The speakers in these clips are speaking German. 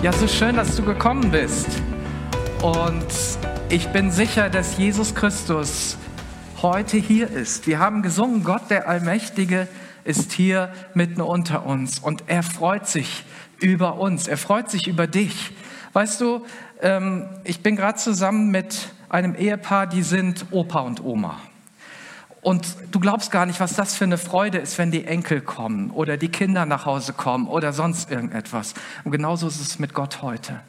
Ja, so schön, dass du gekommen bist. Und ich bin sicher, dass Jesus Christus heute hier ist. Wir haben gesungen, Gott der Allmächtige ist hier mitten unter uns und er freut sich über uns, er freut sich über dich. Weißt du, ähm, ich bin gerade zusammen mit einem Ehepaar, die sind Opa und Oma. Und du glaubst gar nicht, was das für eine Freude ist, wenn die Enkel kommen oder die Kinder nach Hause kommen oder sonst irgendetwas. Und genauso ist es mit Gott heute.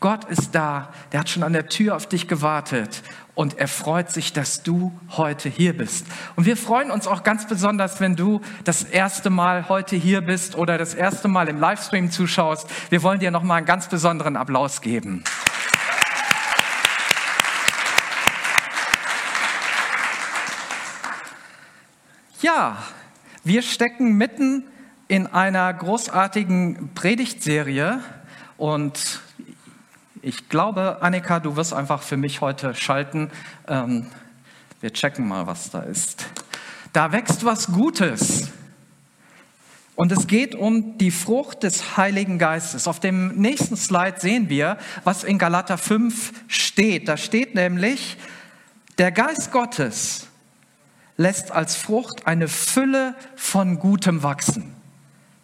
Gott ist da, der hat schon an der Tür auf dich gewartet und er freut sich, dass du heute hier bist. Und wir freuen uns auch ganz besonders, wenn du das erste Mal heute hier bist oder das erste Mal im Livestream zuschaust. Wir wollen dir nochmal einen ganz besonderen Applaus geben. Ja, wir stecken mitten in einer großartigen Predigtserie und ich glaube, Annika, du wirst einfach für mich heute schalten. Ähm, wir checken mal, was da ist. Da wächst was Gutes. Und es geht um die Frucht des Heiligen Geistes. Auf dem nächsten Slide sehen wir, was in Galater 5 steht. Da steht nämlich, der Geist Gottes lässt als Frucht eine Fülle von Gutem wachsen.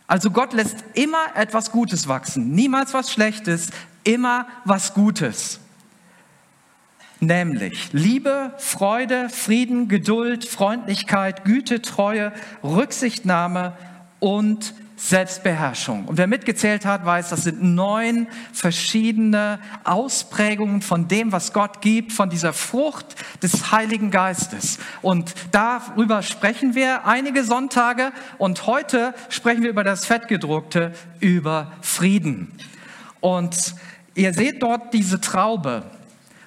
Also Gott lässt immer etwas Gutes wachsen, niemals was Schlechtes, immer was Gutes. Nämlich Liebe, Freude, Frieden, Geduld, Freundlichkeit, Güte, Treue, Rücksichtnahme und Selbstbeherrschung. Und wer mitgezählt hat, weiß, das sind neun verschiedene Ausprägungen von dem, was Gott gibt, von dieser Frucht des Heiligen Geistes. Und darüber sprechen wir einige Sonntage und heute sprechen wir über das Fettgedruckte, über Frieden. Und ihr seht dort diese Traube.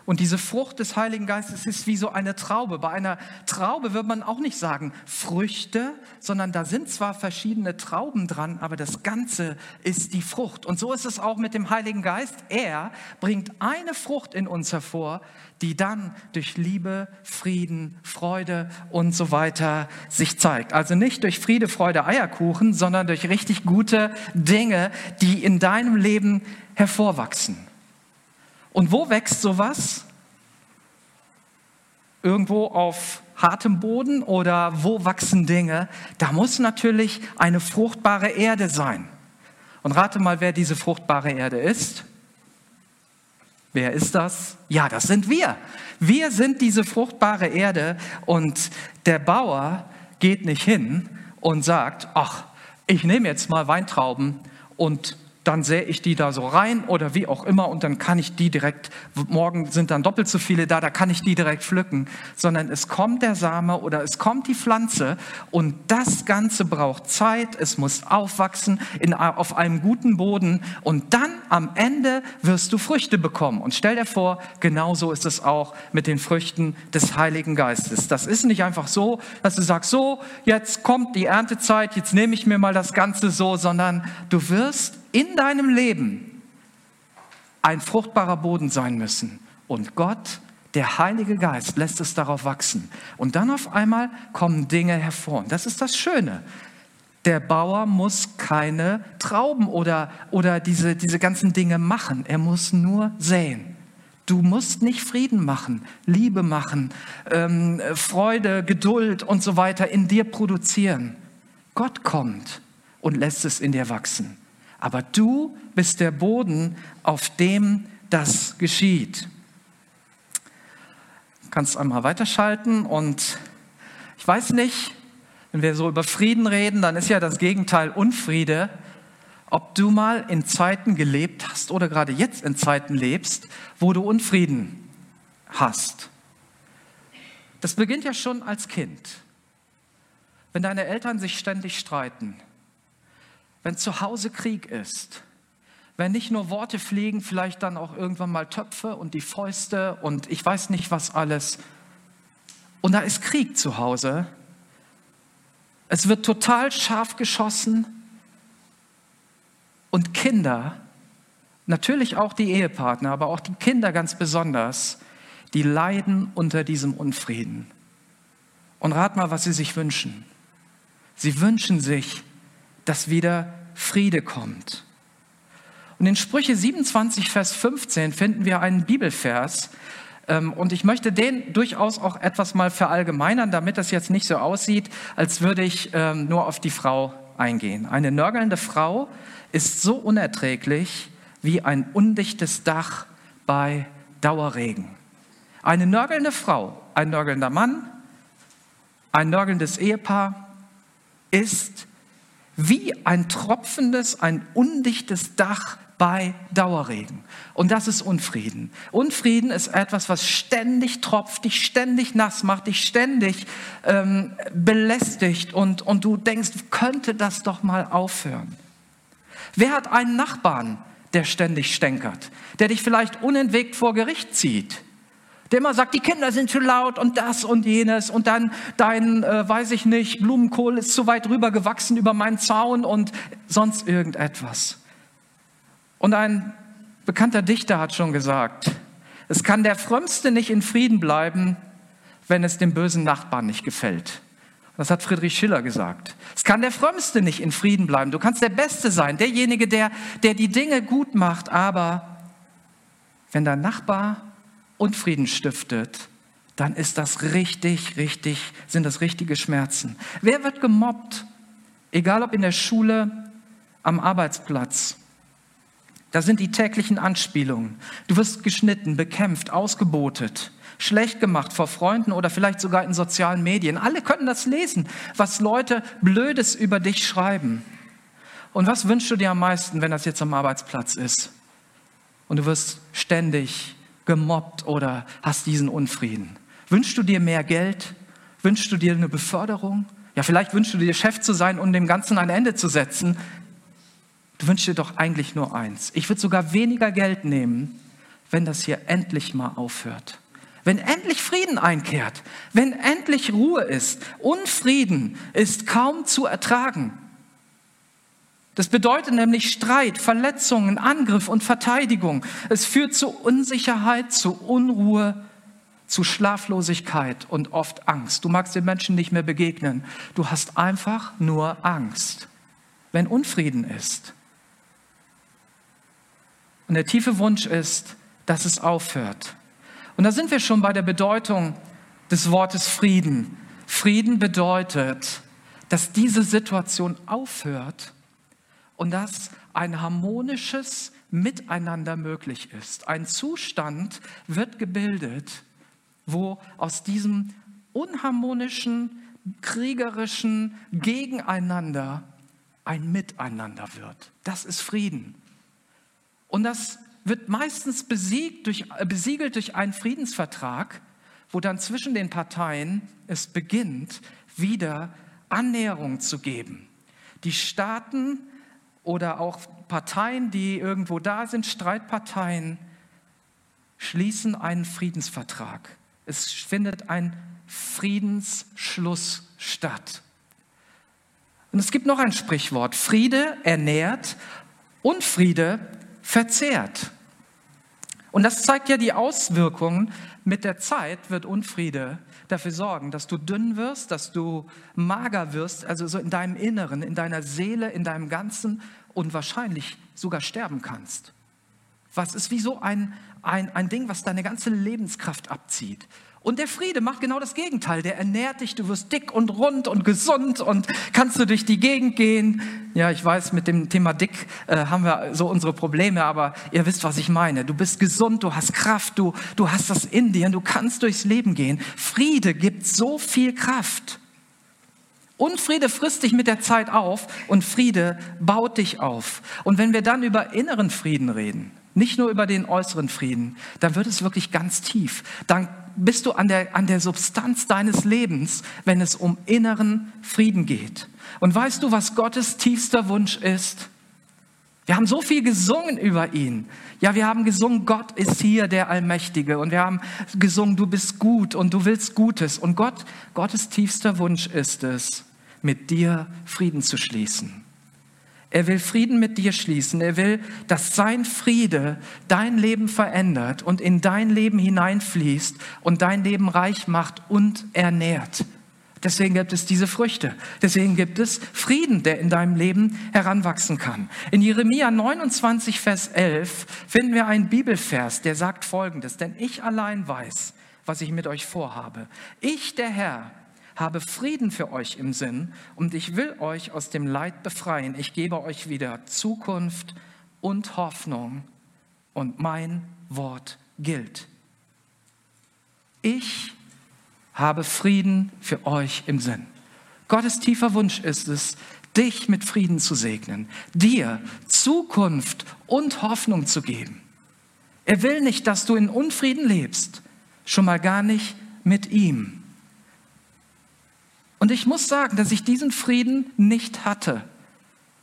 Und diese Frucht des Heiligen Geistes ist wie so eine Traube. Bei einer Traube wird man auch nicht sagen Früchte, sondern da sind zwar verschiedene Trauben dran, aber das Ganze ist die Frucht. Und so ist es auch mit dem Heiligen Geist. Er bringt eine Frucht in uns hervor, die dann durch Liebe, Frieden, Freude und so weiter sich zeigt. Also nicht durch Friede, Freude, Eierkuchen, sondern durch richtig gute Dinge, die in deinem Leben hervorwachsen. Und wo wächst sowas? Irgendwo auf hartem Boden oder wo wachsen Dinge? Da muss natürlich eine fruchtbare Erde sein. Und rate mal, wer diese fruchtbare Erde ist. Wer ist das? Ja, das sind wir. Wir sind diese fruchtbare Erde und der Bauer geht nicht hin und sagt, ach, ich nehme jetzt mal Weintrauben und dann sähe ich die da so rein oder wie auch immer und dann kann ich die direkt, morgen sind dann doppelt so viele da, da kann ich die direkt pflücken, sondern es kommt der Same oder es kommt die Pflanze und das Ganze braucht Zeit, es muss aufwachsen in, auf einem guten Boden und dann am Ende wirst du Früchte bekommen. Und stell dir vor, genauso ist es auch mit den Früchten des Heiligen Geistes. Das ist nicht einfach so, dass du sagst, so, jetzt kommt die Erntezeit, jetzt nehme ich mir mal das Ganze so, sondern du wirst in deinem Leben ein fruchtbarer Boden sein müssen. Und Gott, der Heilige Geist, lässt es darauf wachsen. Und dann auf einmal kommen Dinge hervor. Und das ist das Schöne. Der Bauer muss keine Trauben oder, oder diese, diese ganzen Dinge machen. Er muss nur säen. Du musst nicht Frieden machen, Liebe machen, ähm, Freude, Geduld und so weiter in dir produzieren. Gott kommt und lässt es in dir wachsen. Aber du bist der Boden, auf dem das geschieht. Du kannst einmal weiterschalten und ich weiß nicht, wenn wir so über Frieden reden, dann ist ja das Gegenteil Unfriede. Ob du mal in Zeiten gelebt hast oder gerade jetzt in Zeiten lebst, wo du Unfrieden hast. Das beginnt ja schon als Kind. Wenn deine Eltern sich ständig streiten, wenn zu Hause Krieg ist, wenn nicht nur Worte fliegen, vielleicht dann auch irgendwann mal Töpfe und die Fäuste und ich weiß nicht was alles. Und da ist Krieg zu Hause. Es wird total scharf geschossen und Kinder, natürlich auch die Ehepartner, aber auch die Kinder ganz besonders, die leiden unter diesem Unfrieden. Und rat mal, was sie sich wünschen. Sie wünschen sich, dass wieder Friede kommt. Und in Sprüche 27, Vers 15 finden wir einen Bibelvers. Ähm, und ich möchte den durchaus auch etwas mal verallgemeinern, damit das jetzt nicht so aussieht, als würde ich ähm, nur auf die Frau eingehen. Eine nörgelnde Frau ist so unerträglich wie ein undichtes Dach bei Dauerregen. Eine nörgelnde Frau, ein nörgelnder Mann, ein nörgelndes Ehepaar ist wie ein tropfendes, ein undichtes Dach bei Dauerregen. Und das ist Unfrieden. Unfrieden ist etwas, was ständig tropft, dich ständig nass macht, dich ständig ähm, belästigt und, und du denkst, könnte das doch mal aufhören. Wer hat einen Nachbarn, der ständig stänkert, der dich vielleicht unentwegt vor Gericht zieht? Der immer sagt, die Kinder sind zu laut und das und jenes und dann dein, äh, weiß ich nicht, Blumenkohl ist zu weit rüber gewachsen über meinen Zaun und sonst irgendetwas. Und ein bekannter Dichter hat schon gesagt, es kann der Frömmste nicht in Frieden bleiben, wenn es dem bösen Nachbarn nicht gefällt. Das hat Friedrich Schiller gesagt. Es kann der Frömmste nicht in Frieden bleiben. Du kannst der Beste sein, derjenige, der, der die Dinge gut macht, aber wenn dein Nachbar Unfrieden stiftet, dann ist das richtig, richtig, sind das richtige Schmerzen. Wer wird gemobbt? Egal ob in der Schule, am Arbeitsplatz. Da sind die täglichen Anspielungen. Du wirst geschnitten, bekämpft, ausgebotet, schlecht gemacht vor Freunden oder vielleicht sogar in sozialen Medien. Alle können das lesen, was Leute Blödes über dich schreiben. Und was wünschst du dir am meisten, wenn das jetzt am Arbeitsplatz ist? Und du wirst ständig gemobbt oder hast diesen Unfrieden? Wünschst du dir mehr Geld? Wünschst du dir eine Beförderung? Ja, vielleicht wünschst du dir Chef zu sein und dem Ganzen ein Ende zu setzen. Du wünschst dir doch eigentlich nur eins. Ich würde sogar weniger Geld nehmen, wenn das hier endlich mal aufhört. Wenn endlich Frieden einkehrt, wenn endlich Ruhe ist. Unfrieden ist kaum zu ertragen. Das bedeutet nämlich Streit, Verletzungen, Angriff und Verteidigung. Es führt zu Unsicherheit, zu Unruhe, zu Schlaflosigkeit und oft Angst. Du magst den Menschen nicht mehr begegnen. Du hast einfach nur Angst, wenn Unfrieden ist. Und der tiefe Wunsch ist, dass es aufhört. Und da sind wir schon bei der Bedeutung des Wortes Frieden. Frieden bedeutet, dass diese Situation aufhört und dass ein harmonisches Miteinander möglich ist. Ein Zustand wird gebildet, wo aus diesem unharmonischen, kriegerischen Gegeneinander ein Miteinander wird. Das ist Frieden. Und das wird meistens besiegt durch, äh, besiegelt durch einen Friedensvertrag, wo dann zwischen den Parteien es beginnt, wieder Annäherung zu geben. Die Staaten oder auch Parteien, die irgendwo da sind, Streitparteien, schließen einen Friedensvertrag. Es findet ein Friedensschluss statt. Und es gibt noch ein Sprichwort, Friede ernährt, Unfriede verzehrt. Und das zeigt ja die Auswirkungen. Mit der Zeit wird Unfriede dafür sorgen, dass du dünn wirst, dass du mager wirst, also so in deinem Inneren, in deiner Seele, in deinem Ganzen und wahrscheinlich sogar sterben kannst. Was ist wie so ein, ein, ein Ding, was deine ganze Lebenskraft abzieht. Und der Friede macht genau das Gegenteil. Der ernährt dich, du wirst dick und rund und gesund und kannst du durch die Gegend gehen. Ja, ich weiß, mit dem Thema dick äh, haben wir so unsere Probleme, aber ihr wisst, was ich meine. Du bist gesund, du hast Kraft, du, du hast das in dir du kannst durchs Leben gehen. Friede gibt so viel Kraft. Unfriede frisst dich mit der Zeit auf und Friede baut dich auf. Und wenn wir dann über inneren Frieden reden, nicht nur über den äußeren Frieden, dann wird es wirklich ganz tief. Dann bist du an der, an der Substanz deines Lebens, wenn es um inneren Frieden geht. Und weißt du, was Gottes tiefster Wunsch ist? Wir haben so viel gesungen über ihn. Ja, wir haben gesungen, Gott ist hier der Allmächtige. Und wir haben gesungen, du bist gut und du willst Gutes. Und Gott, Gottes tiefster Wunsch ist es, mit dir Frieden zu schließen. Er will Frieden mit dir schließen. Er will, dass sein Friede dein Leben verändert und in dein Leben hineinfließt und dein Leben reich macht und ernährt. Deswegen gibt es diese Früchte. Deswegen gibt es Frieden, der in deinem Leben heranwachsen kann. In Jeremia 29, Vers 11 finden wir einen Bibelvers, der sagt Folgendes. Denn ich allein weiß, was ich mit euch vorhabe. Ich, der Herr, habe Frieden für euch im Sinn und ich will euch aus dem Leid befreien. Ich gebe euch wieder Zukunft und Hoffnung und mein Wort gilt. Ich habe Frieden für euch im Sinn. Gottes tiefer Wunsch ist es, dich mit Frieden zu segnen, dir Zukunft und Hoffnung zu geben. Er will nicht, dass du in Unfrieden lebst, schon mal gar nicht mit ihm. Und ich muss sagen, dass ich diesen Frieden nicht hatte,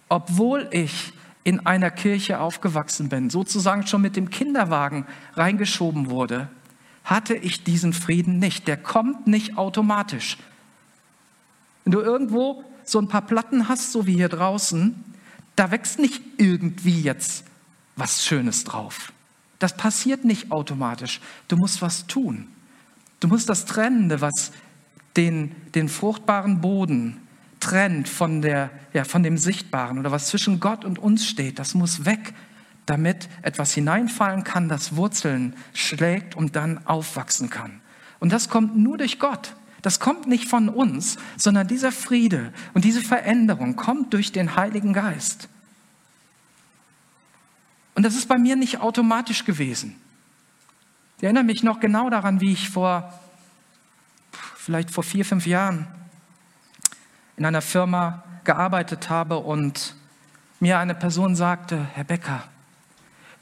obwohl ich in einer Kirche aufgewachsen bin, sozusagen schon mit dem Kinderwagen reingeschoben wurde hatte ich diesen Frieden nicht. Der kommt nicht automatisch. Wenn du irgendwo so ein paar Platten hast, so wie hier draußen, da wächst nicht irgendwie jetzt was Schönes drauf. Das passiert nicht automatisch. Du musst was tun. Du musst das Trennende, was den, den fruchtbaren Boden trennt von, der, ja, von dem Sichtbaren oder was zwischen Gott und uns steht, das muss weg damit etwas hineinfallen kann, das Wurzeln schlägt und dann aufwachsen kann. Und das kommt nur durch Gott. Das kommt nicht von uns, sondern dieser Friede und diese Veränderung kommt durch den Heiligen Geist. Und das ist bei mir nicht automatisch gewesen. Ich erinnere mich noch genau daran, wie ich vor, vielleicht vor vier, fünf Jahren in einer Firma gearbeitet habe und mir eine Person sagte, Herr Becker,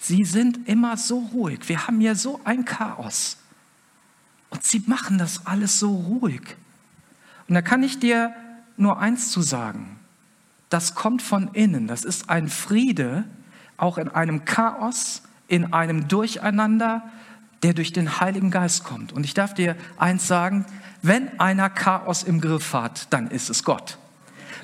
Sie sind immer so ruhig. Wir haben hier so ein Chaos. Und sie machen das alles so ruhig. Und da kann ich dir nur eins zu sagen. Das kommt von innen. Das ist ein Friede, auch in einem Chaos, in einem Durcheinander, der durch den Heiligen Geist kommt. Und ich darf dir eins sagen, wenn einer Chaos im Griff hat, dann ist es Gott.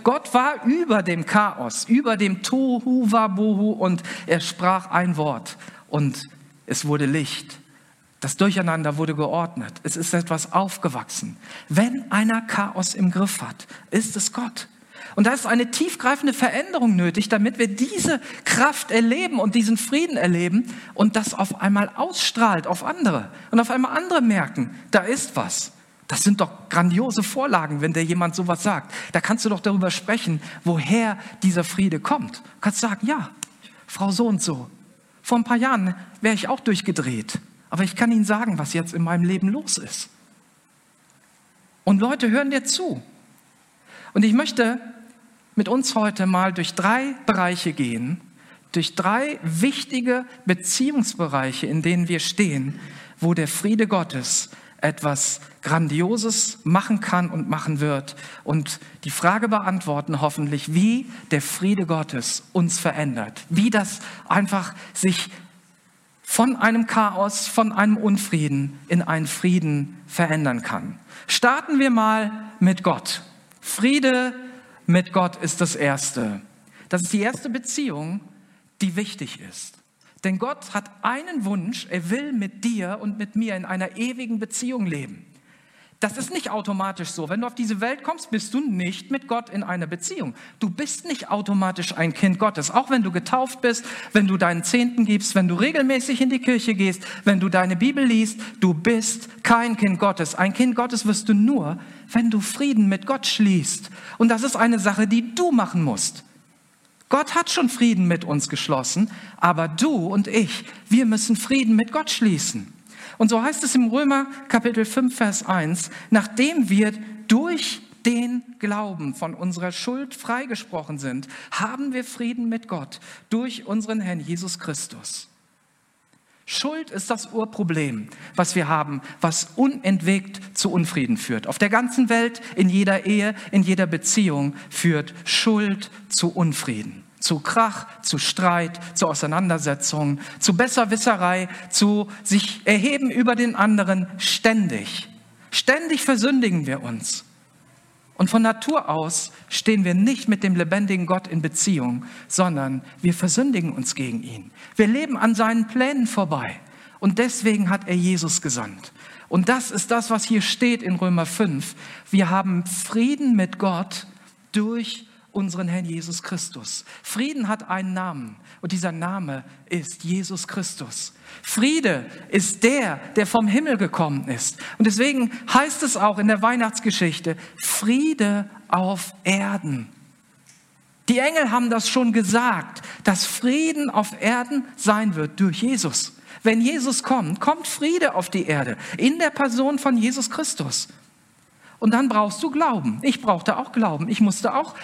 Gott war über dem Chaos, über dem Tohu Wabohu und er sprach ein Wort und es wurde Licht. Das Durcheinander wurde geordnet. Es ist etwas aufgewachsen. Wenn einer Chaos im Griff hat, ist es Gott. Und da ist eine tiefgreifende Veränderung nötig, damit wir diese Kraft erleben und diesen Frieden erleben und das auf einmal ausstrahlt auf andere. Und auf einmal andere merken, da ist was. Das sind doch grandiose Vorlagen, wenn dir jemand sowas sagt. Da kannst du doch darüber sprechen, woher dieser Friede kommt. Du kannst sagen, ja, Frau so und so. Vor ein paar Jahren wäre ich auch durchgedreht. Aber ich kann Ihnen sagen, was jetzt in meinem Leben los ist. Und Leute hören dir zu. Und ich möchte mit uns heute mal durch drei Bereiche gehen, durch drei wichtige Beziehungsbereiche, in denen wir stehen, wo der Friede Gottes etwas Grandioses machen kann und machen wird und die Frage beantworten hoffentlich, wie der Friede Gottes uns verändert, wie das einfach sich von einem Chaos, von einem Unfrieden in einen Frieden verändern kann. Starten wir mal mit Gott. Friede mit Gott ist das Erste. Das ist die erste Beziehung, die wichtig ist. Denn Gott hat einen Wunsch, er will mit dir und mit mir in einer ewigen Beziehung leben. Das ist nicht automatisch so. Wenn du auf diese Welt kommst, bist du nicht mit Gott in einer Beziehung. Du bist nicht automatisch ein Kind Gottes. Auch wenn du getauft bist, wenn du deinen Zehnten gibst, wenn du regelmäßig in die Kirche gehst, wenn du deine Bibel liest, du bist kein Kind Gottes. Ein Kind Gottes wirst du nur, wenn du Frieden mit Gott schließt. Und das ist eine Sache, die du machen musst. Gott hat schon Frieden mit uns geschlossen, aber du und ich, wir müssen Frieden mit Gott schließen. Und so heißt es im Römer Kapitel 5, Vers 1, nachdem wir durch den Glauben von unserer Schuld freigesprochen sind, haben wir Frieden mit Gott durch unseren Herrn Jesus Christus. Schuld ist das Urproblem, was wir haben, was unentwegt zu Unfrieden führt. Auf der ganzen Welt, in jeder Ehe, in jeder Beziehung führt Schuld zu Unfrieden, zu Krach, zu Streit, zu Auseinandersetzungen, zu Besserwisserei, zu sich erheben über den anderen ständig. Ständig versündigen wir uns. Und von Natur aus stehen wir nicht mit dem lebendigen Gott in Beziehung, sondern wir versündigen uns gegen ihn. Wir leben an seinen Plänen vorbei. Und deswegen hat er Jesus gesandt. Und das ist das, was hier steht in Römer 5. Wir haben Frieden mit Gott durch unseren Herrn Jesus Christus. Frieden hat einen Namen und dieser Name ist Jesus Christus. Friede ist der, der vom Himmel gekommen ist. Und deswegen heißt es auch in der Weihnachtsgeschichte, Friede auf Erden. Die Engel haben das schon gesagt, dass Frieden auf Erden sein wird durch Jesus. Wenn Jesus kommt, kommt Friede auf die Erde in der Person von Jesus Christus. Und dann brauchst du Glauben. Ich brauchte auch Glauben. Ich musste auch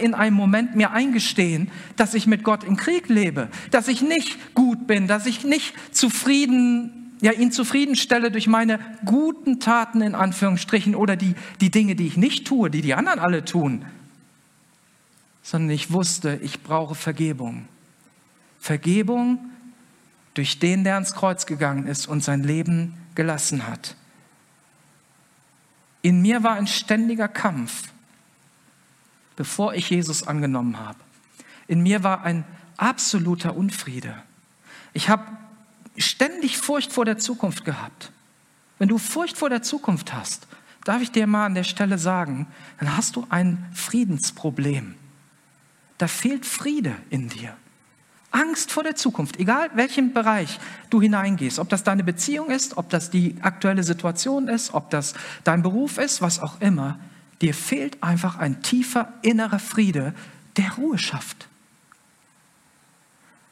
in einem Moment mir eingestehen, dass ich mit Gott im Krieg lebe, dass ich nicht gut bin, dass ich nicht zufrieden, ja, ihn zufriedenstelle durch meine guten Taten in Anführungsstrichen oder die, die Dinge, die ich nicht tue, die die anderen alle tun, sondern ich wusste, ich brauche Vergebung. Vergebung durch den, der ans Kreuz gegangen ist und sein Leben gelassen hat. In mir war ein ständiger Kampf, bevor ich Jesus angenommen habe. In mir war ein absoluter Unfriede. Ich habe ständig Furcht vor der Zukunft gehabt. Wenn du Furcht vor der Zukunft hast, darf ich dir mal an der Stelle sagen, dann hast du ein Friedensproblem. Da fehlt Friede in dir. Angst vor der Zukunft, egal welchen Bereich du hineingehst, ob das deine Beziehung ist, ob das die aktuelle Situation ist, ob das dein Beruf ist, was auch immer, dir fehlt einfach ein tiefer innerer Friede, der Ruhe schafft.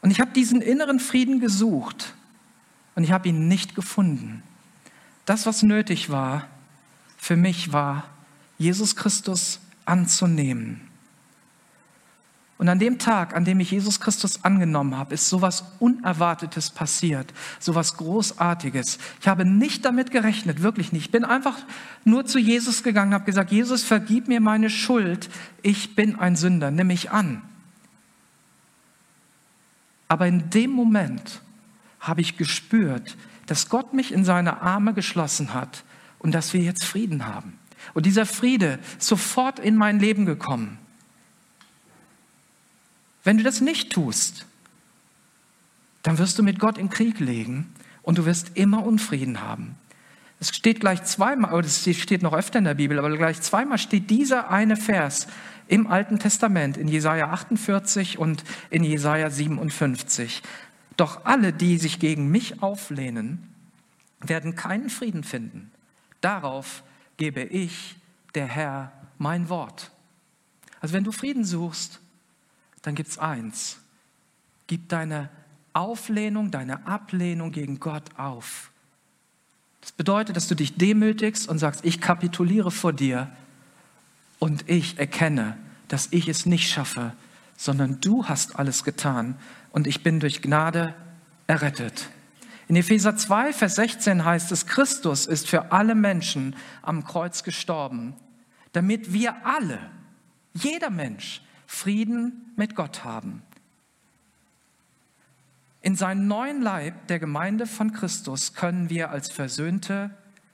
Und ich habe diesen inneren Frieden gesucht und ich habe ihn nicht gefunden. Das, was nötig war, für mich war, Jesus Christus anzunehmen. Und an dem Tag, an dem ich Jesus Christus angenommen habe, ist sowas Unerwartetes passiert, sowas Großartiges. Ich habe nicht damit gerechnet, wirklich nicht. Ich bin einfach nur zu Jesus gegangen, habe gesagt, Jesus, vergib mir meine Schuld. Ich bin ein Sünder, nimm mich an. Aber in dem Moment habe ich gespürt, dass Gott mich in seine Arme geschlossen hat und dass wir jetzt Frieden haben. Und dieser Friede ist sofort in mein Leben gekommen. Wenn du das nicht tust, dann wirst du mit Gott im Krieg legen und du wirst immer Unfrieden haben. Es steht gleich zweimal, oder es steht noch öfter in der Bibel, aber gleich zweimal steht dieser eine Vers im Alten Testament, in Jesaja 48 und in Jesaja 57. Doch alle, die sich gegen mich auflehnen, werden keinen Frieden finden. Darauf gebe ich, der Herr, mein Wort. Also wenn du Frieden suchst, dann gibt es eins. Gib deine Auflehnung, deine Ablehnung gegen Gott auf. Das bedeutet, dass du dich demütigst und sagst, ich kapituliere vor dir und ich erkenne, dass ich es nicht schaffe, sondern du hast alles getan und ich bin durch Gnade errettet. In Epheser 2, Vers 16 heißt es, Christus ist für alle Menschen am Kreuz gestorben, damit wir alle, jeder Mensch, Frieden mit Gott haben. In seinem neuen Leib, der Gemeinde von Christus, können wir als Versöhnte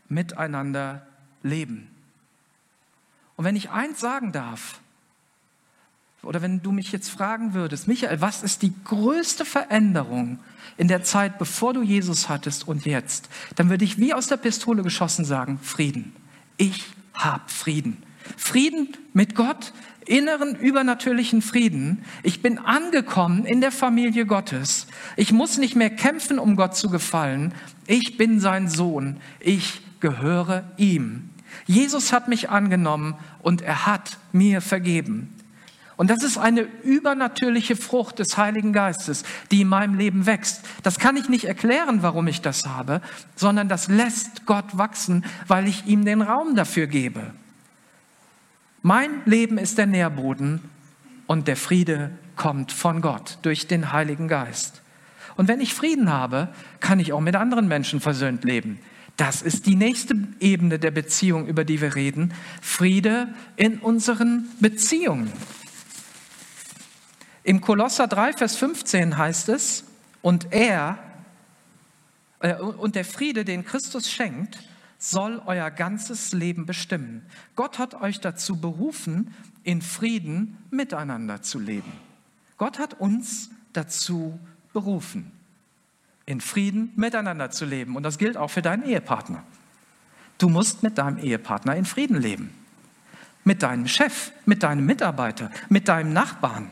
miteinander leben. Und wenn ich eins sagen darf, oder wenn du mich jetzt fragen würdest, Michael, was ist die größte Veränderung in der Zeit, bevor du Jesus hattest und jetzt, dann würde ich wie aus der Pistole geschossen sagen, Frieden. Ich habe Frieden. Frieden mit Gott, inneren übernatürlichen Frieden. Ich bin angekommen in der Familie Gottes. Ich muss nicht mehr kämpfen, um Gott zu gefallen. Ich bin sein Sohn. Ich gehöre ihm. Jesus hat mich angenommen und er hat mir vergeben. Und das ist eine übernatürliche Frucht des Heiligen Geistes, die in meinem Leben wächst. Das kann ich nicht erklären, warum ich das habe, sondern das lässt Gott wachsen, weil ich ihm den Raum dafür gebe. Mein Leben ist der Nährboden und der Friede kommt von Gott durch den Heiligen Geist. Und wenn ich Frieden habe, kann ich auch mit anderen Menschen versöhnt leben. Das ist die nächste Ebene der Beziehung, über die wir reden. Friede in unseren Beziehungen. Im Kolosser 3, Vers 15 heißt es, und er, äh, und der Friede, den Christus schenkt, soll euer ganzes Leben bestimmen. Gott hat euch dazu berufen, in Frieden miteinander zu leben. Gott hat uns dazu berufen. in Frieden miteinander zu leben. Und das gilt auch für deinen Ehepartner. Du musst mit deinem Ehepartner in Frieden leben. Mit deinem Chef, mit deinem Mitarbeiter, mit deinem Nachbarn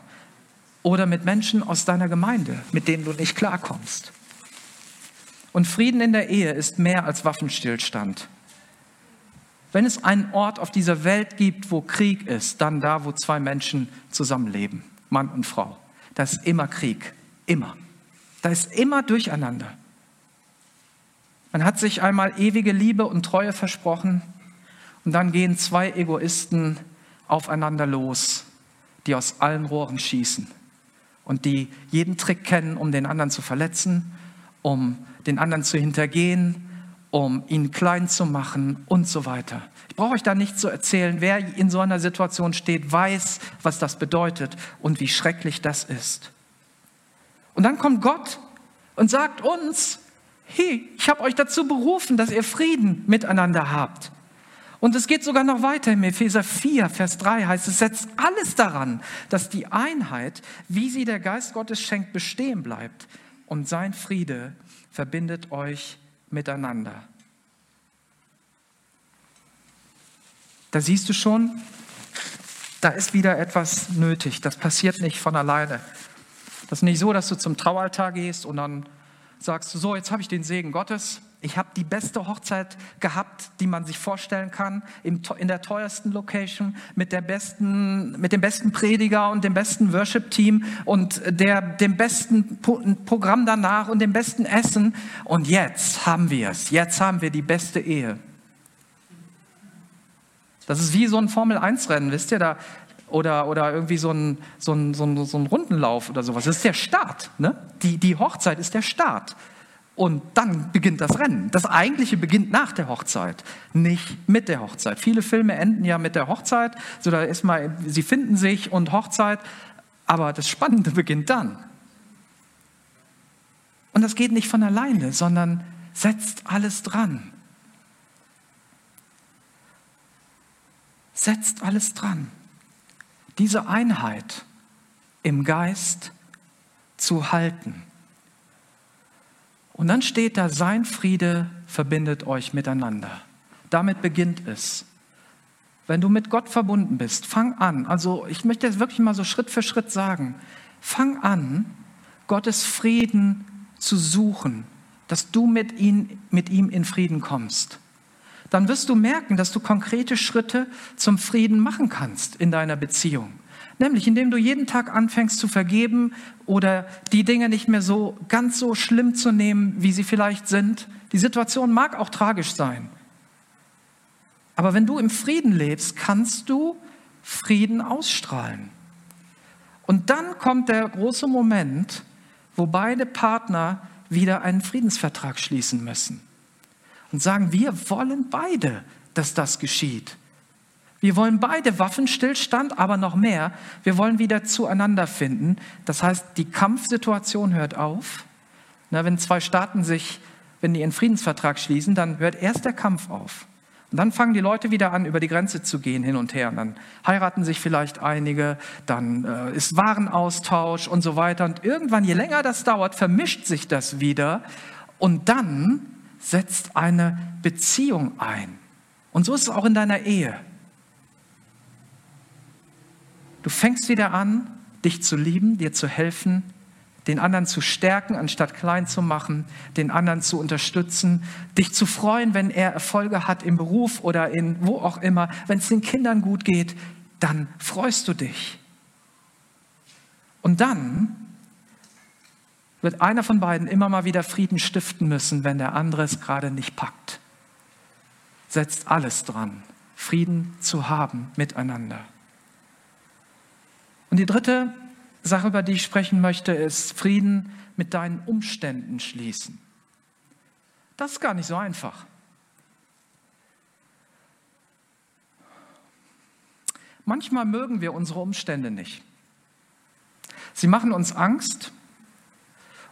oder mit Menschen aus deiner Gemeinde, mit denen du nicht klarkommst. Und Frieden in der Ehe ist mehr als Waffenstillstand. Wenn es einen Ort auf dieser Welt gibt, wo Krieg ist, dann da, wo zwei Menschen zusammenleben, Mann und Frau. Da ist immer Krieg, immer. Da ist immer Durcheinander. Man hat sich einmal ewige Liebe und Treue versprochen und dann gehen zwei Egoisten aufeinander los, die aus allen Rohren schießen und die jeden Trick kennen, um den anderen zu verletzen, um den anderen zu hintergehen, um ihn klein zu machen und so weiter. Ich brauche euch da nicht zu erzählen, wer in so einer Situation steht, weiß, was das bedeutet und wie schrecklich das ist. Und dann kommt Gott und sagt uns, hey, ich habe euch dazu berufen, dass ihr Frieden miteinander habt. Und es geht sogar noch weiter. Im Epheser 4, Vers 3 heißt es, setzt alles daran, dass die Einheit, wie sie der Geist Gottes schenkt, bestehen bleibt. Und sein Friede verbindet euch miteinander. Da siehst du schon, da ist wieder etwas nötig. Das passiert nicht von alleine. Das ist nicht so, dass du zum Traualtar gehst und dann sagst du, so, jetzt habe ich den Segen Gottes. Ich habe die beste Hochzeit gehabt, die man sich vorstellen kann, in der teuersten Location, mit, der besten, mit dem besten Prediger und dem besten Worship-Team und der, dem besten Programm danach und dem besten Essen. Und jetzt haben wir es. Jetzt haben wir die beste Ehe. Das ist wie so ein Formel-1-Rennen, wisst ihr? Da, oder, oder irgendwie so ein, so, ein, so, ein, so ein Rundenlauf oder sowas. Das ist der Start. Ne? Die, die Hochzeit ist der Start. Und dann beginnt das Rennen. Das eigentliche beginnt nach der Hochzeit, nicht mit der Hochzeit. Viele Filme enden ja mit der Hochzeit. So, da ist mal, sie finden sich und Hochzeit. Aber das Spannende beginnt dann. Und das geht nicht von alleine, sondern setzt alles dran. Setzt alles dran diese Einheit im Geist zu halten. Und dann steht da, sein Friede verbindet euch miteinander. Damit beginnt es. Wenn du mit Gott verbunden bist, fang an. Also ich möchte jetzt wirklich mal so Schritt für Schritt sagen. Fang an, Gottes Frieden zu suchen, dass du mit, ihn, mit ihm in Frieden kommst dann wirst du merken, dass du konkrete Schritte zum Frieden machen kannst in deiner Beziehung. Nämlich indem du jeden Tag anfängst zu vergeben oder die Dinge nicht mehr so ganz so schlimm zu nehmen, wie sie vielleicht sind. Die Situation mag auch tragisch sein. Aber wenn du im Frieden lebst, kannst du Frieden ausstrahlen. Und dann kommt der große Moment, wo beide Partner wieder einen Friedensvertrag schließen müssen und sagen, wir wollen beide, dass das geschieht. Wir wollen beide Waffenstillstand, aber noch mehr, wir wollen wieder zueinander finden. Das heißt, die Kampfsituation hört auf. Na, wenn zwei Staaten sich, wenn die einen Friedensvertrag schließen, dann hört erst der Kampf auf. Und dann fangen die Leute wieder an, über die Grenze zu gehen, hin und her. Und dann heiraten sich vielleicht einige, dann äh, ist Warenaustausch und so weiter. Und irgendwann, je länger das dauert, vermischt sich das wieder. Und dann setzt eine Beziehung ein. Und so ist es auch in deiner Ehe. Du fängst wieder an, dich zu lieben, dir zu helfen, den anderen zu stärken, anstatt klein zu machen, den anderen zu unterstützen, dich zu freuen, wenn er Erfolge hat im Beruf oder in wo auch immer. Wenn es den Kindern gut geht, dann freust du dich. Und dann wird einer von beiden immer mal wieder Frieden stiften müssen, wenn der andere es gerade nicht packt. Setzt alles dran, Frieden zu haben miteinander. Und die dritte Sache, über die ich sprechen möchte, ist Frieden mit deinen Umständen schließen. Das ist gar nicht so einfach. Manchmal mögen wir unsere Umstände nicht. Sie machen uns Angst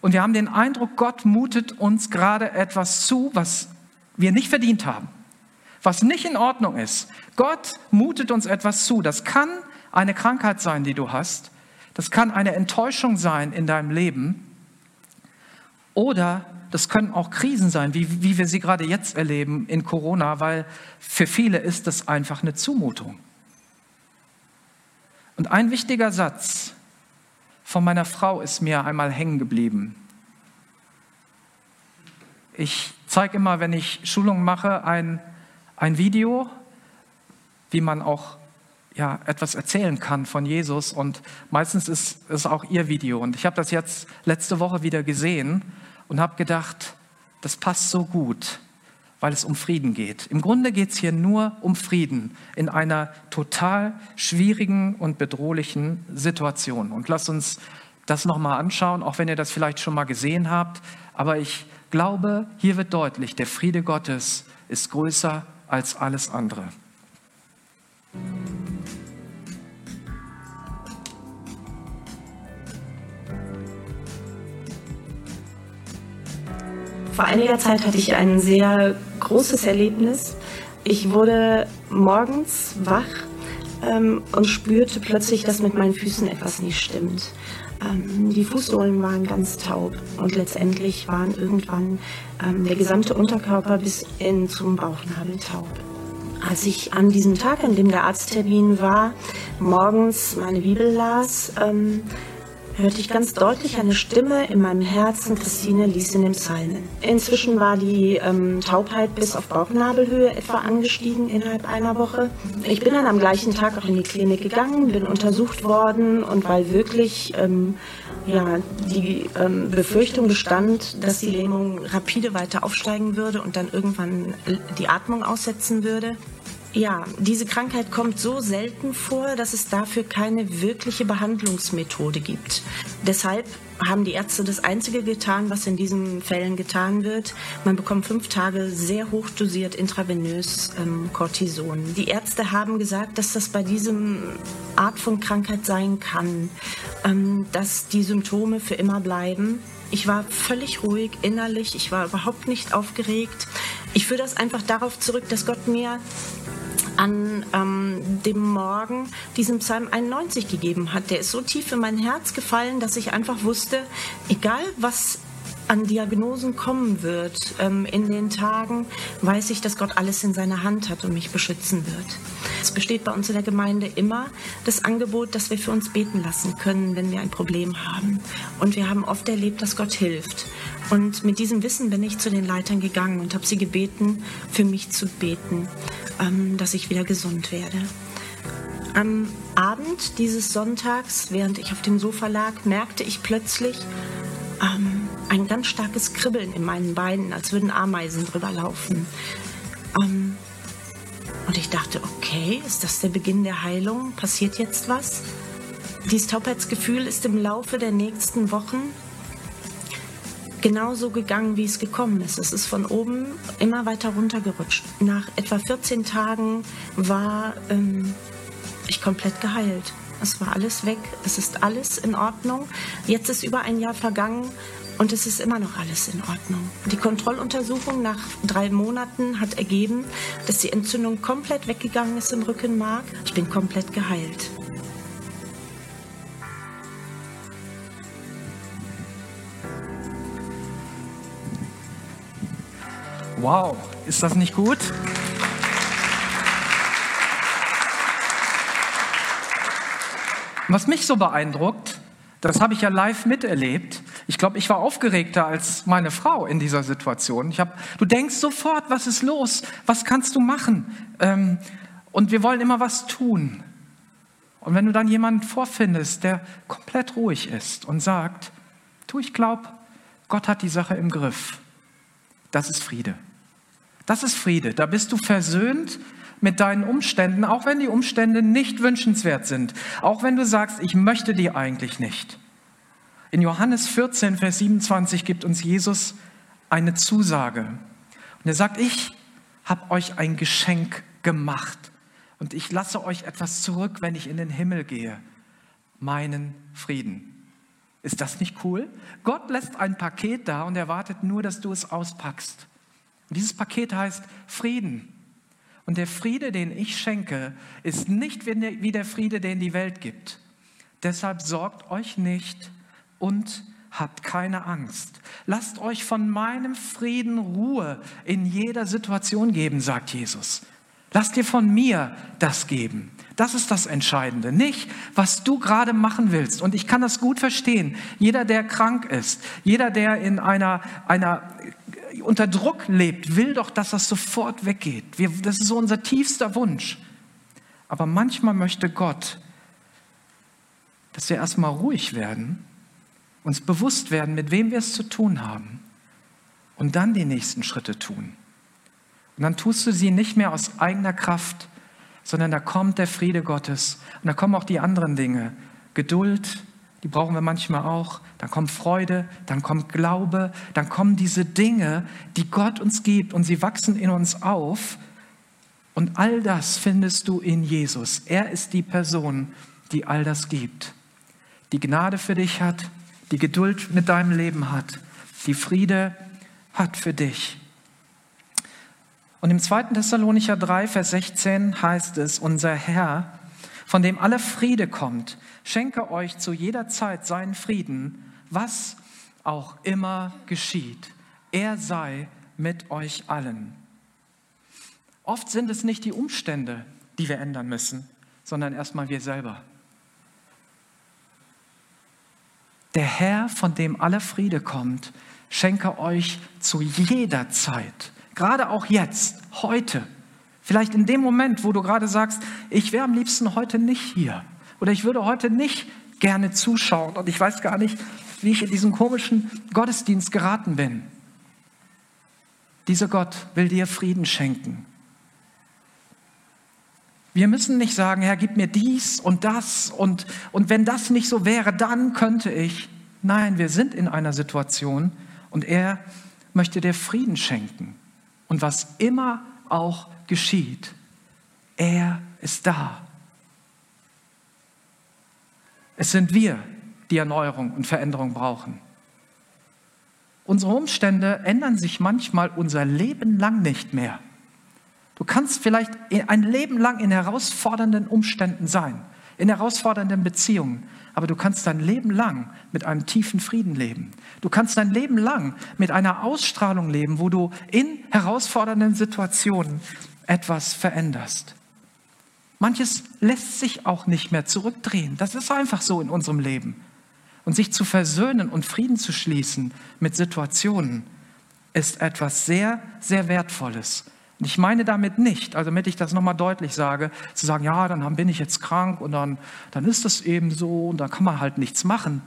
und wir haben den Eindruck, Gott mutet uns gerade etwas zu, was wir nicht verdient haben, was nicht in Ordnung ist. Gott mutet uns etwas zu. Das kann eine Krankheit sein, die du hast. Das kann eine Enttäuschung sein in deinem Leben. Oder das können auch Krisen sein, wie, wie wir sie gerade jetzt erleben in Corona, weil für viele ist das einfach eine Zumutung. Und ein wichtiger Satz von meiner Frau ist mir einmal hängen geblieben. Ich zeige immer, wenn ich Schulungen mache, ein, ein Video, wie man auch ja, etwas erzählen kann von Jesus. Und meistens ist es auch ihr Video. Und ich habe das jetzt letzte Woche wieder gesehen und habe gedacht, das passt so gut, weil es um Frieden geht. Im Grunde geht es hier nur um Frieden in einer total schwierigen und bedrohlichen Situation. Und lasst uns das nochmal anschauen, auch wenn ihr das vielleicht schon mal gesehen habt. Aber ich glaube, hier wird deutlich, der Friede Gottes ist größer als alles andere. Vor einiger Zeit hatte ich ein sehr großes Erlebnis. Ich wurde morgens wach ähm, und spürte plötzlich, dass mit meinen Füßen etwas nicht stimmt. Ähm, die Fußsohlen waren ganz taub und letztendlich waren irgendwann ähm, der gesamte Unterkörper bis in zum Bauchnabel taub. Als ich an diesem Tag, an dem der Arzttermin war, morgens meine Bibel las, ähm, hörte ich ganz deutlich eine Stimme in meinem Herzen, Christine lies in den Psalmen. Inzwischen war die ähm, Taubheit bis auf Bauchnabelhöhe etwa angestiegen innerhalb einer Woche. Ich bin dann am gleichen Tag auch in die Klinik gegangen, bin untersucht worden und weil wirklich ähm, ja, die ähm, Befürchtung bestand, dass die Lähmung rapide weiter aufsteigen würde und dann irgendwann die Atmung aussetzen würde, ja, diese Krankheit kommt so selten vor, dass es dafür keine wirkliche Behandlungsmethode gibt. Deshalb haben die Ärzte das Einzige getan, was in diesen Fällen getan wird. Man bekommt fünf Tage sehr hochdosiert intravenös ähm, Cortison. Die Ärzte haben gesagt, dass das bei diesem Art von Krankheit sein kann, ähm, dass die Symptome für immer bleiben. Ich war völlig ruhig innerlich, ich war überhaupt nicht aufgeregt. Ich führe das einfach darauf zurück, dass Gott mir an ähm, dem Morgen diesen Psalm 91 gegeben hat. Der ist so tief in mein Herz gefallen, dass ich einfach wusste, egal was an Diagnosen kommen wird ähm, in den Tagen, weiß ich, dass Gott alles in seiner Hand hat und mich beschützen wird. Es besteht bei uns in der Gemeinde immer das Angebot, dass wir für uns beten lassen können, wenn wir ein Problem haben. Und wir haben oft erlebt, dass Gott hilft. Und mit diesem Wissen bin ich zu den Leitern gegangen und habe sie gebeten, für mich zu beten ähm, dass ich wieder gesund werde. Am Abend dieses Sonntags, während ich auf dem Sofa lag, merkte ich plötzlich ähm, ein ganz starkes Kribbeln in meinen Beinen, als würden Ameisen drüber laufen. Ähm, und ich dachte, okay, ist das der Beginn der Heilung? Passiert jetzt was? Dieses Taubheitsgefühl ist im Laufe der nächsten Wochen genauso gegangen, wie es gekommen ist. Es ist von oben immer weiter runtergerutscht. Nach etwa 14 Tagen war ähm, ich komplett geheilt. Es war alles weg. Es ist alles in Ordnung. Jetzt ist über ein Jahr vergangen und es ist immer noch alles in Ordnung. Die Kontrolluntersuchung nach drei Monaten hat ergeben, dass die Entzündung komplett weggegangen ist im Rückenmark. Ich bin komplett geheilt. Wow, ist das nicht gut? Was mich so beeindruckt, das habe ich ja live miterlebt. Ich glaube, ich war aufgeregter als meine Frau in dieser Situation. Ich hab, du denkst sofort, was ist los? Was kannst du machen? Ähm, und wir wollen immer was tun. Und wenn du dann jemanden vorfindest, der komplett ruhig ist und sagt, du, ich glaube, Gott hat die Sache im Griff, das ist Friede. Das ist Friede. Da bist du versöhnt mit deinen Umständen, auch wenn die Umstände nicht wünschenswert sind, auch wenn du sagst, ich möchte die eigentlich nicht. In Johannes 14, Vers 27 gibt uns Jesus eine Zusage. Und er sagt, ich habe euch ein Geschenk gemacht und ich lasse euch etwas zurück, wenn ich in den Himmel gehe, meinen Frieden. Ist das nicht cool? Gott lässt ein Paket da und erwartet nur, dass du es auspackst. Und dieses Paket heißt Frieden. Und der Friede, den ich schenke, ist nicht wie der Friede, den die Welt gibt. Deshalb sorgt euch nicht und habt keine Angst. Lasst euch von meinem Frieden Ruhe in jeder Situation geben, sagt Jesus. Lasst dir von mir das geben. Das ist das Entscheidende. Nicht, was du gerade machen willst. Und ich kann das gut verstehen. Jeder, der krank ist, jeder, der in einer, einer unter Druck lebt, will doch, dass das sofort weggeht. Wir, das ist so unser tiefster Wunsch. Aber manchmal möchte Gott, dass wir erstmal ruhig werden, uns bewusst werden, mit wem wir es zu tun haben und dann die nächsten Schritte tun. Und dann tust du sie nicht mehr aus eigener Kraft, sondern da kommt der Friede Gottes und da kommen auch die anderen Dinge. Geduld, die brauchen wir manchmal auch. Dann kommt Freude, dann kommt Glaube, dann kommen diese Dinge, die Gott uns gibt und sie wachsen in uns auf. Und all das findest du in Jesus. Er ist die Person, die all das gibt. Die Gnade für dich hat, die Geduld mit deinem Leben hat, die Friede hat für dich. Und im 2. Thessalonicher 3, Vers 16 heißt es, unser Herr, von dem alle Friede kommt, schenke euch zu jeder Zeit seinen Frieden, was auch immer geschieht. Er sei mit euch allen. Oft sind es nicht die Umstände, die wir ändern müssen, sondern erstmal wir selber. Der Herr, von dem alle Friede kommt, schenke euch zu jeder Zeit Gerade auch jetzt, heute. Vielleicht in dem Moment, wo du gerade sagst, ich wäre am liebsten heute nicht hier. Oder ich würde heute nicht gerne zuschauen und ich weiß gar nicht, wie ich in diesen komischen Gottesdienst geraten bin. Dieser Gott will dir Frieden schenken. Wir müssen nicht sagen, Herr, gib mir dies und das und, und wenn das nicht so wäre, dann könnte ich. Nein, wir sind in einer Situation und er möchte dir Frieden schenken. Und was immer auch geschieht, er ist da. Es sind wir, die Erneuerung und Veränderung brauchen. Unsere Umstände ändern sich manchmal unser Leben lang nicht mehr. Du kannst vielleicht ein Leben lang in herausfordernden Umständen sein, in herausfordernden Beziehungen, aber du kannst dein Leben lang mit einem tiefen Frieden leben. Du kannst dein Leben lang mit einer Ausstrahlung leben, wo du in herausfordernden Situationen etwas veränderst. Manches lässt sich auch nicht mehr zurückdrehen. Das ist einfach so in unserem Leben. Und sich zu versöhnen und Frieden zu schließen mit Situationen ist etwas sehr, sehr Wertvolles. Und ich meine damit nicht, also damit ich das nochmal deutlich sage, zu sagen, ja, dann bin ich jetzt krank und dann, dann ist das eben so und dann kann man halt nichts machen.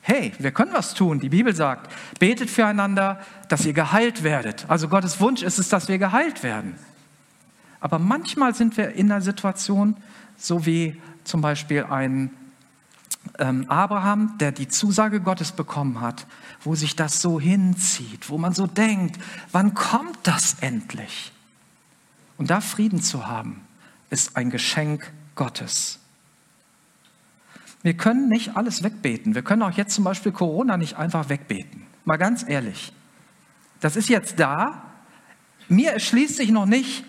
Hey, wir können was tun. Die Bibel sagt, betet füreinander, dass ihr geheilt werdet. Also Gottes Wunsch ist es, dass wir geheilt werden. Aber manchmal sind wir in einer Situation, so wie zum Beispiel ein ähm, Abraham, der die Zusage Gottes bekommen hat, wo sich das so hinzieht, wo man so denkt, wann kommt das endlich? Und da Frieden zu haben, ist ein Geschenk Gottes. Wir können nicht alles wegbeten. Wir können auch jetzt zum Beispiel Corona nicht einfach wegbeten. Mal ganz ehrlich. Das ist jetzt da. Mir erschließt sich noch nicht,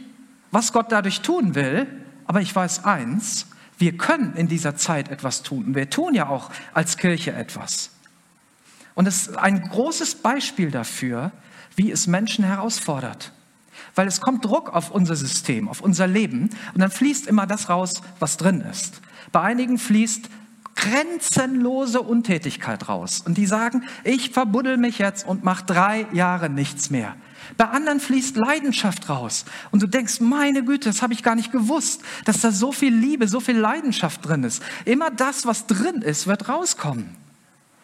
was Gott dadurch tun will, aber ich weiß eins, wir können in dieser Zeit etwas tun. Wir tun ja auch als Kirche etwas. Und es ist ein großes Beispiel dafür, wie es Menschen herausfordert. Weil es kommt Druck auf unser System, auf unser Leben und dann fließt immer das raus, was drin ist. Bei einigen fließt grenzenlose Untätigkeit raus und die sagen, ich verbuddel mich jetzt und mache drei Jahre nichts mehr. Bei anderen fließt Leidenschaft raus. Und du denkst, meine Güte, das habe ich gar nicht gewusst, dass da so viel Liebe, so viel Leidenschaft drin ist. Immer das, was drin ist, wird rauskommen.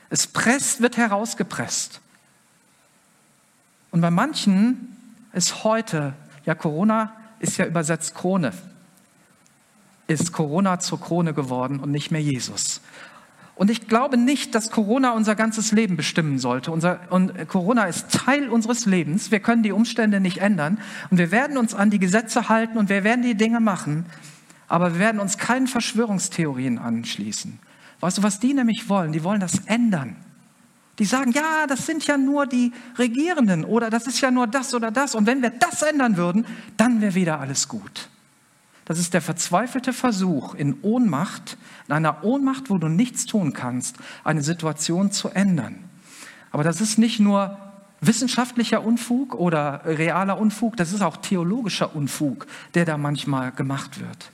Es presst, wird herausgepresst. Und bei manchen ist heute, ja, Corona ist ja übersetzt Krone, ist Corona zur Krone geworden und nicht mehr Jesus. Und ich glaube nicht, dass Corona unser ganzes Leben bestimmen sollte. Unser, und Corona ist Teil unseres Lebens. Wir können die Umstände nicht ändern. Und wir werden uns an die Gesetze halten und wir werden die Dinge machen. Aber wir werden uns keinen Verschwörungstheorien anschließen. Weißt du, was die nämlich wollen? Die wollen das ändern. Die sagen, ja, das sind ja nur die Regierenden oder das ist ja nur das oder das. Und wenn wir das ändern würden, dann wäre wieder alles gut. Das ist der verzweifelte Versuch, in Ohnmacht, in einer Ohnmacht, wo du nichts tun kannst, eine Situation zu ändern. Aber das ist nicht nur wissenschaftlicher Unfug oder realer Unfug, das ist auch theologischer Unfug, der da manchmal gemacht wird.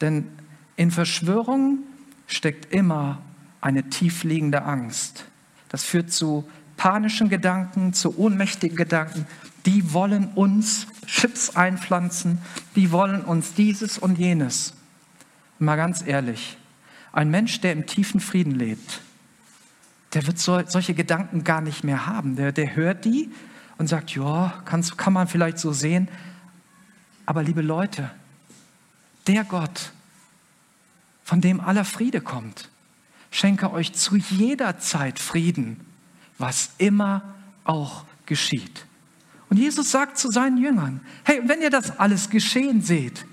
Denn in Verschwörungen steckt immer eine tiefliegende Angst. Das führt zu panischen Gedanken, zu ohnmächtigen Gedanken. Die wollen uns Chips einpflanzen, die wollen uns dieses und jenes. Mal ganz ehrlich, ein Mensch, der im tiefen Frieden lebt, der wird so, solche Gedanken gar nicht mehr haben. Der, der hört die und sagt, ja, kann man vielleicht so sehen. Aber liebe Leute, der Gott, von dem aller Friede kommt, schenke euch zu jeder Zeit Frieden, was immer auch geschieht. Und Jesus sagt zu seinen Jüngern, hey, wenn ihr das alles geschehen seht,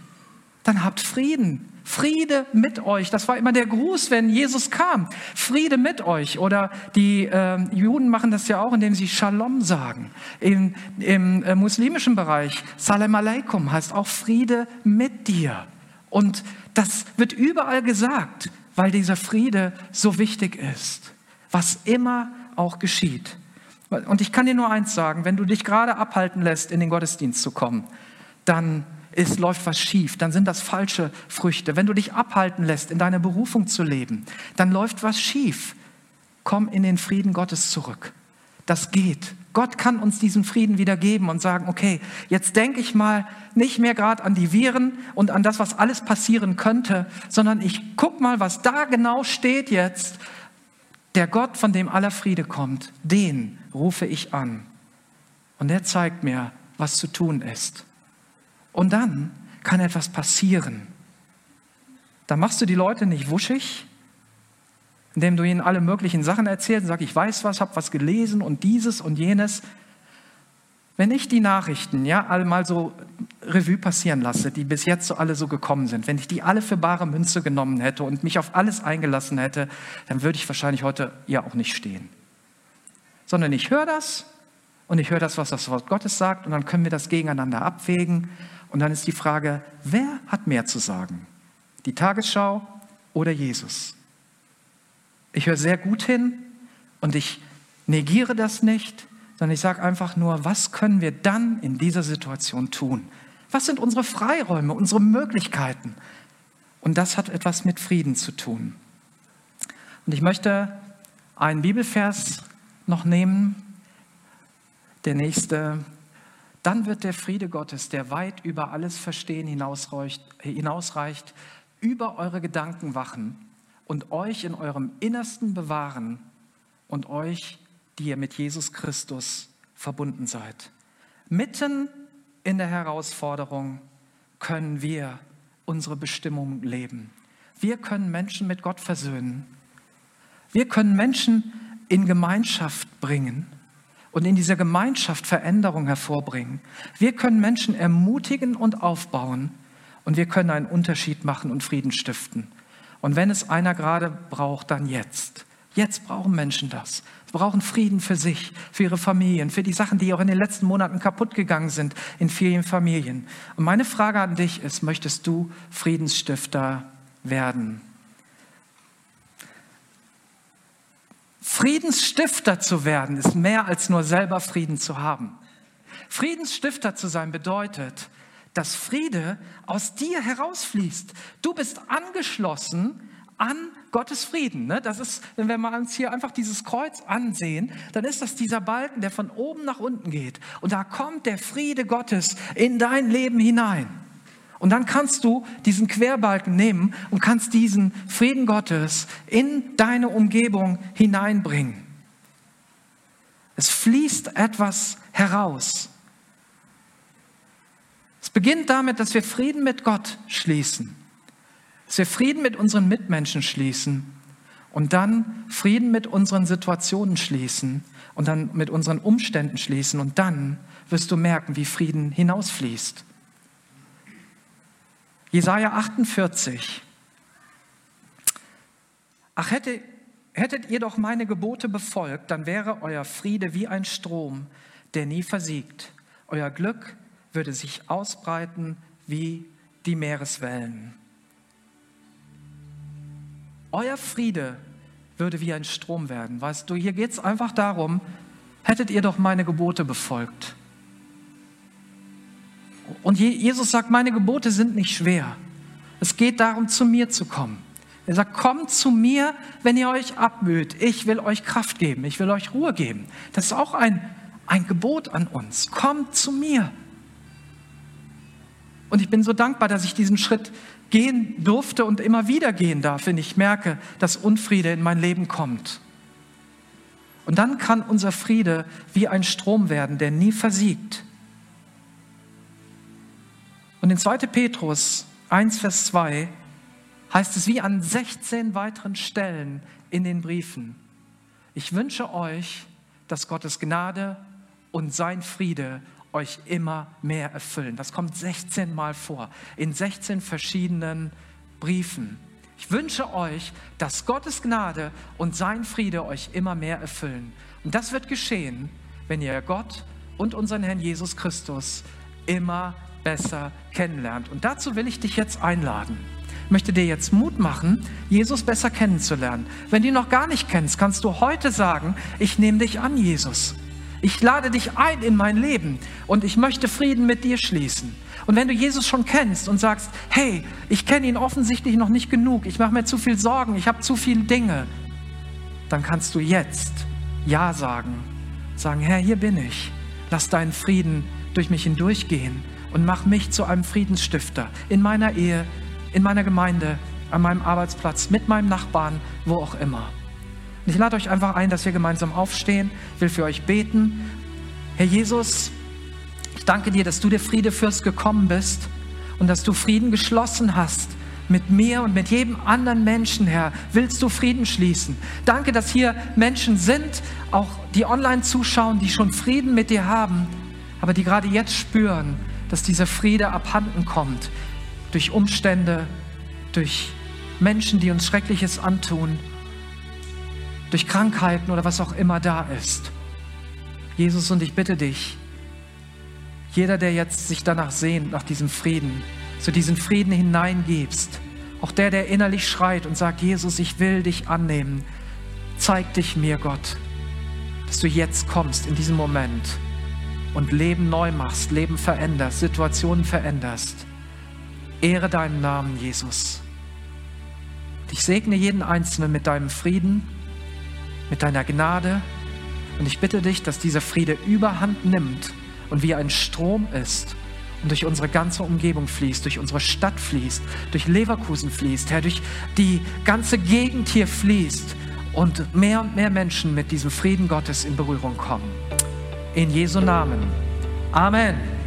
dann habt Frieden. Friede mit euch. Das war immer der Gruß, wenn Jesus kam. Friede mit euch. Oder die äh, Juden machen das ja auch, indem sie Shalom sagen. Im, im äh, muslimischen Bereich, Salam Aleikum heißt auch Friede mit dir. Und das wird überall gesagt, weil dieser Friede so wichtig ist. Was immer auch geschieht. Und ich kann dir nur eins sagen, wenn du dich gerade abhalten lässt, in den Gottesdienst zu kommen, dann ist, läuft was schief, dann sind das falsche Früchte. Wenn du dich abhalten lässt, in deiner Berufung zu leben, dann läuft was schief. Komm in den Frieden Gottes zurück. Das geht. Gott kann uns diesen Frieden wieder geben und sagen, okay, jetzt denke ich mal nicht mehr gerade an die Viren und an das, was alles passieren könnte, sondern ich guck mal, was da genau steht jetzt der Gott, von dem aller Friede kommt, den rufe ich an. Und er zeigt mir, was zu tun ist. Und dann kann etwas passieren. Da machst du die Leute nicht wuschig, indem du ihnen alle möglichen Sachen erzählst und sagst, ich weiß was, habe was gelesen und dieses und jenes. Wenn ich die Nachrichten ja mal so Revue passieren lasse, die bis jetzt so alle so gekommen sind, wenn ich die alle für bare Münze genommen hätte und mich auf alles eingelassen hätte, dann würde ich wahrscheinlich heute ja auch nicht stehen. Sondern ich höre das und ich höre das, was das Wort Gottes sagt und dann können wir das gegeneinander abwägen und dann ist die Frage, wer hat mehr zu sagen? Die Tagesschau oder Jesus? Ich höre sehr gut hin und ich negiere das nicht, sondern ich sage einfach nur, was können wir dann in dieser Situation tun? Was sind unsere Freiräume, unsere Möglichkeiten? Und das hat etwas mit Frieden zu tun. Und ich möchte einen Bibelvers noch nehmen, der nächste. Dann wird der Friede Gottes, der weit über alles Verstehen hinausreicht, über eure Gedanken wachen und euch in eurem Innersten bewahren und euch die ihr mit Jesus Christus verbunden seid. Mitten in der Herausforderung können wir unsere Bestimmung leben. Wir können Menschen mit Gott versöhnen. Wir können Menschen in Gemeinschaft bringen und in dieser Gemeinschaft Veränderung hervorbringen. Wir können Menschen ermutigen und aufbauen und wir können einen Unterschied machen und Frieden stiften. Und wenn es einer gerade braucht, dann jetzt. Jetzt brauchen Menschen das. Brauchen Frieden für sich, für ihre Familien, für die Sachen, die auch in den letzten Monaten kaputt gegangen sind in vielen Familien. Und meine Frage an dich ist, möchtest du Friedensstifter werden? Friedensstifter zu werden ist mehr als nur selber Frieden zu haben. Friedensstifter zu sein bedeutet, dass Friede aus dir herausfließt. Du bist angeschlossen an Gottes Frieden. Ne? Das ist, wenn wir uns hier einfach dieses Kreuz ansehen, dann ist das dieser Balken, der von oben nach unten geht. Und da kommt der Friede Gottes in dein Leben hinein. Und dann kannst du diesen Querbalken nehmen und kannst diesen Frieden Gottes in deine Umgebung hineinbringen. Es fließt etwas heraus. Es beginnt damit, dass wir Frieden mit Gott schließen dass wir Frieden mit unseren Mitmenschen schließen und dann Frieden mit unseren Situationen schließen und dann mit unseren Umständen schließen und dann wirst du merken, wie Frieden hinausfließt. Jesaja 48. Ach, hätte, hättet ihr doch meine Gebote befolgt, dann wäre euer Friede wie ein Strom, der nie versiegt. Euer Glück würde sich ausbreiten wie die Meereswellen. Euer Friede würde wie ein Strom werden. Weißt du, hier geht es einfach darum, hättet ihr doch meine Gebote befolgt. Und Jesus sagt, meine Gebote sind nicht schwer. Es geht darum, zu mir zu kommen. Er sagt, kommt zu mir, wenn ihr euch abmüht. Ich will euch Kraft geben. Ich will euch Ruhe geben. Das ist auch ein, ein Gebot an uns. Kommt zu mir. Und ich bin so dankbar, dass ich diesen Schritt gehen durfte und immer wieder gehen darf, wenn ich merke, dass Unfriede in mein Leben kommt. Und dann kann unser Friede wie ein Strom werden, der nie versiegt. Und in 2. Petrus 1, Vers 2 heißt es wie an 16 weiteren Stellen in den Briefen, ich wünsche euch, dass Gottes Gnade und sein Friede euch immer mehr erfüllen. Das kommt 16 Mal vor, in 16 verschiedenen Briefen. Ich wünsche euch, dass Gottes Gnade und sein Friede euch immer mehr erfüllen. Und das wird geschehen, wenn ihr Gott und unseren Herrn Jesus Christus immer besser kennenlernt. Und dazu will ich dich jetzt einladen. Ich möchte dir jetzt Mut machen, Jesus besser kennenzulernen. Wenn du ihn noch gar nicht kennst, kannst du heute sagen, ich nehme dich an, Jesus. Ich lade dich ein in mein Leben und ich möchte Frieden mit dir schließen. Und wenn du Jesus schon kennst und sagst, hey, ich kenne ihn offensichtlich noch nicht genug, ich mache mir zu viel Sorgen, ich habe zu viele Dinge, dann kannst du jetzt Ja sagen. Sagen, Herr, hier bin ich. Lass deinen Frieden durch mich hindurchgehen und mach mich zu einem Friedensstifter in meiner Ehe, in meiner Gemeinde, an meinem Arbeitsplatz, mit meinem Nachbarn, wo auch immer. Und ich lade euch einfach ein, dass wir gemeinsam aufstehen. Ich will für euch beten. Herr Jesus, ich danke dir, dass du der Friedefürst gekommen bist und dass du Frieden geschlossen hast mit mir und mit jedem anderen Menschen, Herr, willst du Frieden schließen. Danke, dass hier Menschen sind, auch die online zuschauen, die schon Frieden mit dir haben, aber die gerade jetzt spüren, dass dieser Friede abhanden kommt durch Umstände, durch Menschen, die uns Schreckliches antun durch Krankheiten oder was auch immer da ist. Jesus, und ich bitte dich, jeder, der jetzt sich danach sehnt, nach diesem Frieden, zu diesem Frieden hineingibst, auch der, der innerlich schreit und sagt, Jesus, ich will dich annehmen, zeig dich mir, Gott, dass du jetzt kommst in diesem Moment und Leben neu machst, Leben veränderst, Situationen veränderst. Ehre deinen Namen, Jesus. Ich segne jeden Einzelnen mit deinem Frieden mit deiner Gnade. Und ich bitte dich, dass dieser Friede überhand nimmt und wie ein Strom ist und durch unsere ganze Umgebung fließt, durch unsere Stadt fließt, durch Leverkusen fließt, Herr, durch die ganze Gegend hier fließt und mehr und mehr Menschen mit diesem Frieden Gottes in Berührung kommen. In Jesu Namen. Amen.